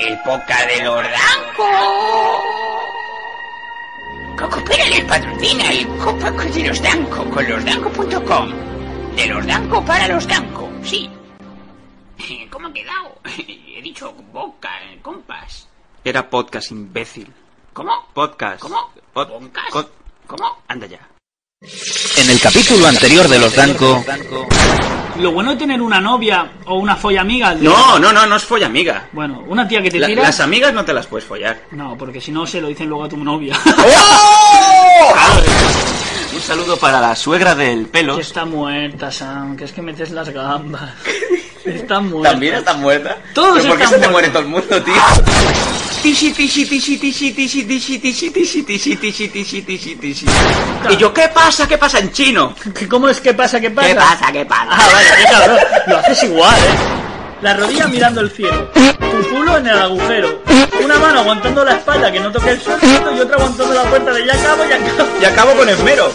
El poca de los Danco. Cocopera les patrocina el Copa de los Danco con losdanco.com. De los Danco para los Danco, sí. ¿Cómo ha quedado? He dicho boca, eh, compas. Era podcast, imbécil. ¿Cómo? Podcast. ¿Cómo? Pod- ¿Podcast? ¿Cómo? Anda ya. En el capítulo anterior de Los Danco, Lo bueno de tener una novia o una folla amiga. No, no, no, no es folla amiga. Bueno, una tía que te La- tira. las amigas no te las puedes follar. No, porque si no se lo dicen luego a tu novia. Un saludo para la suegra del que pelo. está muerta, Sam. Que es que metes las gambas. Está muerta. También está muerta. Todos ¿Pero ¿Por qué están se te muere todo el mundo, tío? Tishi, tishi, tishi, tishi, tishi, tishi, tishi, tishi, tishi, tishi, tishi, tishi, tishi. Y yo, ¿qué pasa? ¿Qué pasa en chino? ¿Qué- ¿Cómo es que pasa? ¿Qué pasa? ¿Qué pasa? ¿Qué pasa? Ah, vale, qué cabrón. Lo haces igual, ¿eh? La rodilla mirando el cielo. Tu culo en el agujero. Una mano aguantando la espalda que no toque el suelo y otra aguantando la puerta de ya acabo, ya acabo. Y acabo con esmero.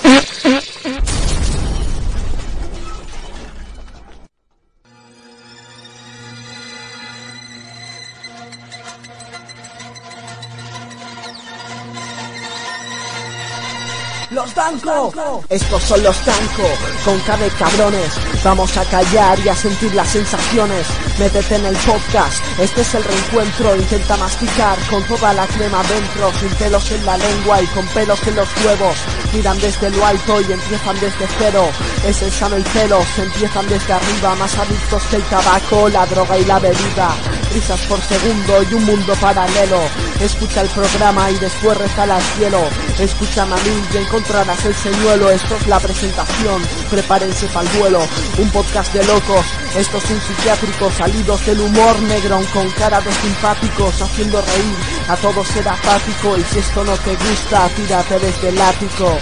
Estos son los Danco, con de cabrones. Vamos a callar y a sentir las sensaciones. Métete en el podcast, este es el reencuentro. Intenta masticar con toda la crema dentro, sin pelos en la lengua y con pelos en los huevos. Miran desde lo alto y empiezan desde cero. Es el sano y celos, empiezan desde arriba, más adictos que el tabaco, la droga y la bebida. Risas por segundo y un mundo paralelo. Escucha el programa y después rezala al cielo. Escucha a y encontrarás el señuelo. Esto es la presentación, prepárense para el vuelo. Un podcast de locos, esto es un psiquiátrico. Salidos del humor negro con cara de simpáticos, haciendo reír. A todos ser apático y si esto no te gusta, tírate desde el ático.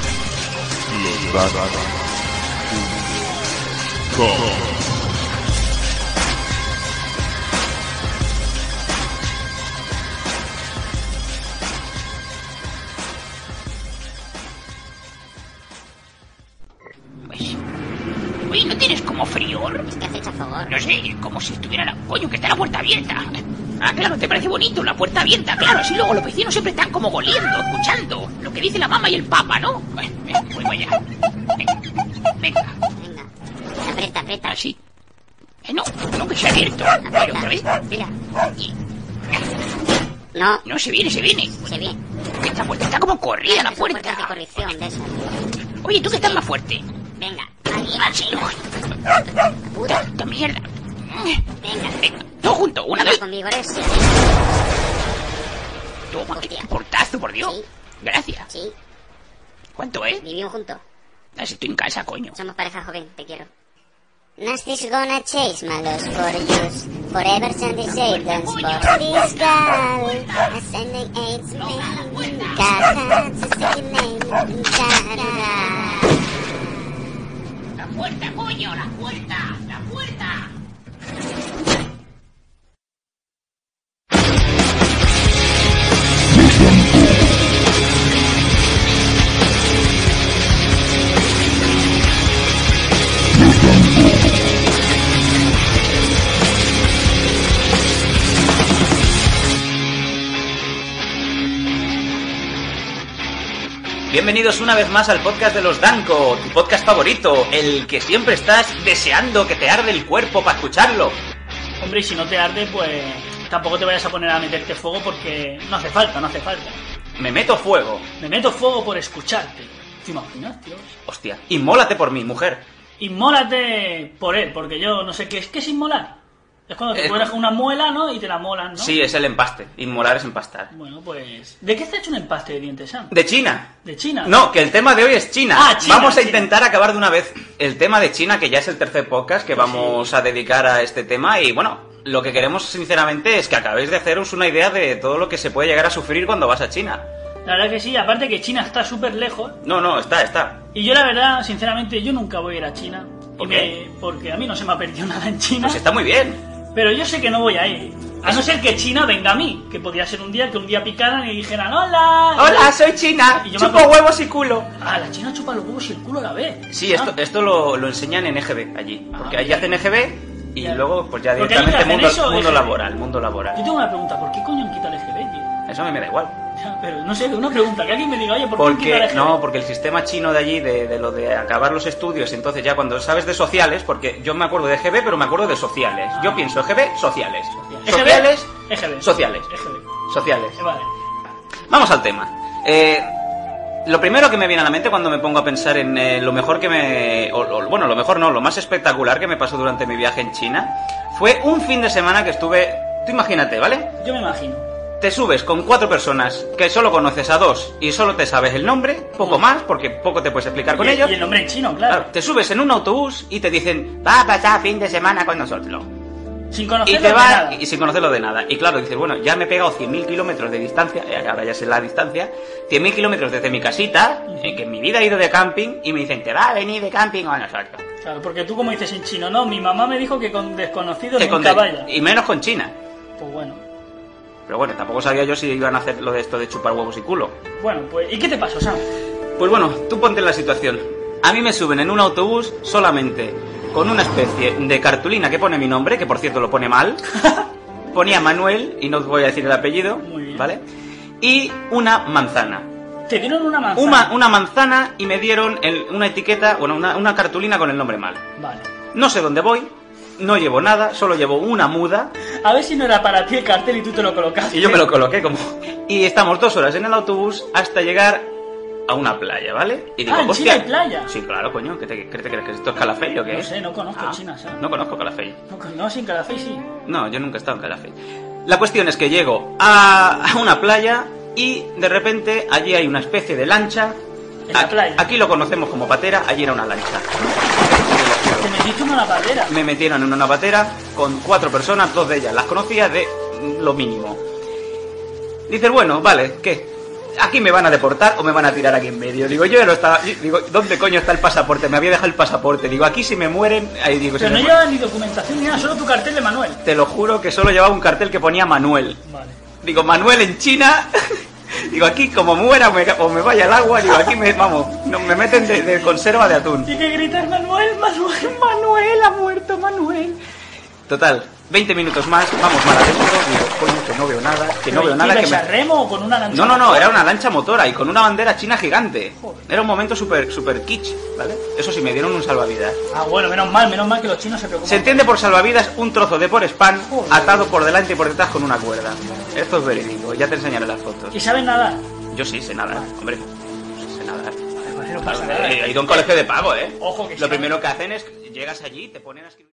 Como si estuviera la... Coño, que está la puerta abierta. Ah, claro, te parece bonito la puerta abierta, claro. Así luego los vecinos siempre están como goliendo, escuchando lo que dice la mamá y el papa, ¿no? Bueno, venga, voy para allá. Venga, venga, Venga. Aprieta, aprieta. así. Eh, no, no que se ha abierto. Ver, otra vez. Mira. Y- No, No, se viene, se viene. se ve. Esta puerta está como corrida la Es puerta de puerta. corrección de esas. Oye, tú que estás más fuerte. Venga. Ahí, Así, puta. Esta mierda. Venga. Venga, todo junto, una, dos. Con vigores, sí. Toma, qué portazo, por Dios. Sí. Gracias. Sí, ¿Cuánto es? vivimos juntos. Si estoy en casa, coño. Somos pareja joven, te quiero. Nasty's gonna chase my lost for use. Forever send the savings for this girl. Ascending AIDS me. God has a second name. Da-da-da. ¡La puerta, coño! ¡La puerta! Bienvenidos una vez más al podcast de los Danco, tu podcast favorito, el que siempre estás deseando que te arde el cuerpo para escucharlo. Hombre, y si no te arde, pues tampoco te vayas a poner a meterte fuego porque no hace falta, no hace falta. Me meto fuego. Me meto fuego por escucharte. ¿Te imaginas, tío? Hostia, inmólate por mí, mujer. Inmólate por él, porque yo no sé qué es. ¿Qué es inmolar? Es cuando te Eh, cuelas con una muela, ¿no? Y te la molan, ¿no? Sí, es el empaste. Inmolar es empastar. Bueno, pues... ¿De qué está hecho un empaste de dientes, Sam? De China. ¿De China? No, que el tema de hoy es China. Ah, China, vamos a China. intentar acabar de una vez el tema de China, que ya es el tercer podcast que vamos a dedicar a este tema. Y bueno, lo que queremos sinceramente es que acabéis de haceros una idea de todo lo que se puede llegar a sufrir cuando vas a China. La verdad que sí, aparte que China está súper lejos. No, no, está, está. Y yo la verdad, sinceramente, yo nunca voy a ir a China. ¿Por qué? me- porque a mí no se me ha perdido nada en China. Pues está muy bien. Pero yo sé que no voy a ir. A no ser que China venga a mí. Que podría ser un día que un día picaran y dijeran ¡Hola! Hola, soy China. Y yo me Chupo huevos y culo. Ah, la China chupa los huevos y el culo a la vez. Sí, esto, Ah. esto lo, lo enseñan en EGB allí. Porque Ah, allí hacen EGB y Ya. luego pues ya Porque directamente mundo, eso, mundo EGB. laboral, mundo Yo laboral. tengo una pregunta. ¿Por qué coño han quitado el EGB, tío? Eso a mí me da igual. Ya, Pero no sé, una pregunta. Que alguien me diga, oye, ¿por qué han el Porque, EGB? no, porque el sistema chino de allí, de, de lo de acabar los estudios, entonces ya cuando sabes de sociales, porque yo me acuerdo de EGB, pero me acuerdo de sociales. Yo pienso EGB, sociales. Sociales, EGB. sociales. EGB. Sociales. Eh, Vale. Vamos al tema. Eh, lo primero que me viene a la mente cuando me pongo a pensar en eh, lo mejor que me... o- o- bueno, lo mejor no, lo más espectacular que me pasó durante mi viaje en China fue un fin de semana que estuve... Tú imagínate, ¿vale? Yo me imagino. Te subes con cuatro personas que solo conoces a dos y solo te sabes el nombre, poco más, porque poco te puedes explicar con y, ellos. y el nombre en chino, claro. Claro, te subes en un autobús y te dicen, va a pasar fin de semana con nosotros. Sin Y conocerlo te de nada. y sin conocerlo de nada. Y claro, dices, bueno, ya me he pegado 100.000 kilómetros de distancia, eh, ahora ya sé la distancia, 100.000 kilómetros desde mi casita, eh, que en mi vida he ido de camping, y me dicen, te va a venir de camping con nosotros. Claro, porque tú como dices en chino, no, mi mamá me dijo que con desconocidos Que nunca vaya. y menos con China. Pues bueno. Pero bueno, tampoco sabía yo si iban a hacer lo de esto de chupar huevos y culo. Bueno, pues, ¿y qué te pasó, Sam? Pues bueno, tú ponte en la situación. A mí me suben en un autobús solamente con una especie de cartulina que pone mi nombre, que por cierto lo pone mal. Ponía Manuel, y no os voy a decir el apellido, Muy bien. ¿vale? Y una manzana. Te dieron una manzana. Una, una manzana y me dieron el- una etiqueta, bueno, una, una cartulina con el nombre mal. Vale. No sé dónde voy, no llevo nada, solo llevo una muda A ver si no era para ti el cartel y tú te lo colocaste. y yo me lo coloqué como... Y estamos dos horas en el autobús hasta llegar a una playa, ¿vale? Y Ah, en China hay playa. Sí, claro, coño, ¿qué te, qué te crees que esto es Calafell o qué? No sé, no conozco Ah, China, ¿sabes? No conozco Calafell. No, no, sin Calafell sí. No, yo nunca he estado en Calafell. La cuestión es que llego a, a una playa y de repente allí hay una especie de lancha. En la Aquí- playa. Aquí lo conocemos como patera, allí era una lancha. Te metiste en una barrera. Me metieron en una patera con cuatro personas, dos de ellas las conocía de lo mínimo. Dices, bueno, vale, ¿qué? Aquí me van a deportar o me van a tirar aquí en medio. Digo, yo ya no estaba. Digo, ¿dónde coño está el pasaporte? Me había dejado el pasaporte. Digo, aquí si me mueren. Ahí digo, si Pero no llevaba ni documentación ni nada, solo tu cartel de Manuel. Te lo juro que solo llevaba un cartel que ponía Manuel. Vale. Digo, Manuel en China. digo, aquí como muera o me, o me vaya al agua, digo, aquí me, vamos, no, me meten de, de conserva de atún. Y que gritar Manuel, Manuel, Manuel ha muerto, Manuel. Total, 20 minutos más, vamos mal adentro, digo, coño, que no veo nada, que no veo ¿y nada que me... remo o con una lancha? No, no, no, era una lancha motora y con una bandera china gigante. Era un momento súper, súper kitsch, ¿vale? Eso sí, me dieron un salvavidas. Ah, bueno, menos mal, menos mal que los chinos se preocupan. Se entiende por salvavidas un trozo de por spam Joder. atado por delante y por detrás con una cuerda. Esto es verídico, ya te enseñaré las fotos. ¿Y saben nadar? Yo sí, sé nadar, hombre. Sé nadar. Vale, no pasa nada. He ido a un colegio de pago, ¿eh? Ojo que Lo primero que hacen es, llegas allí, te ponen a escribir...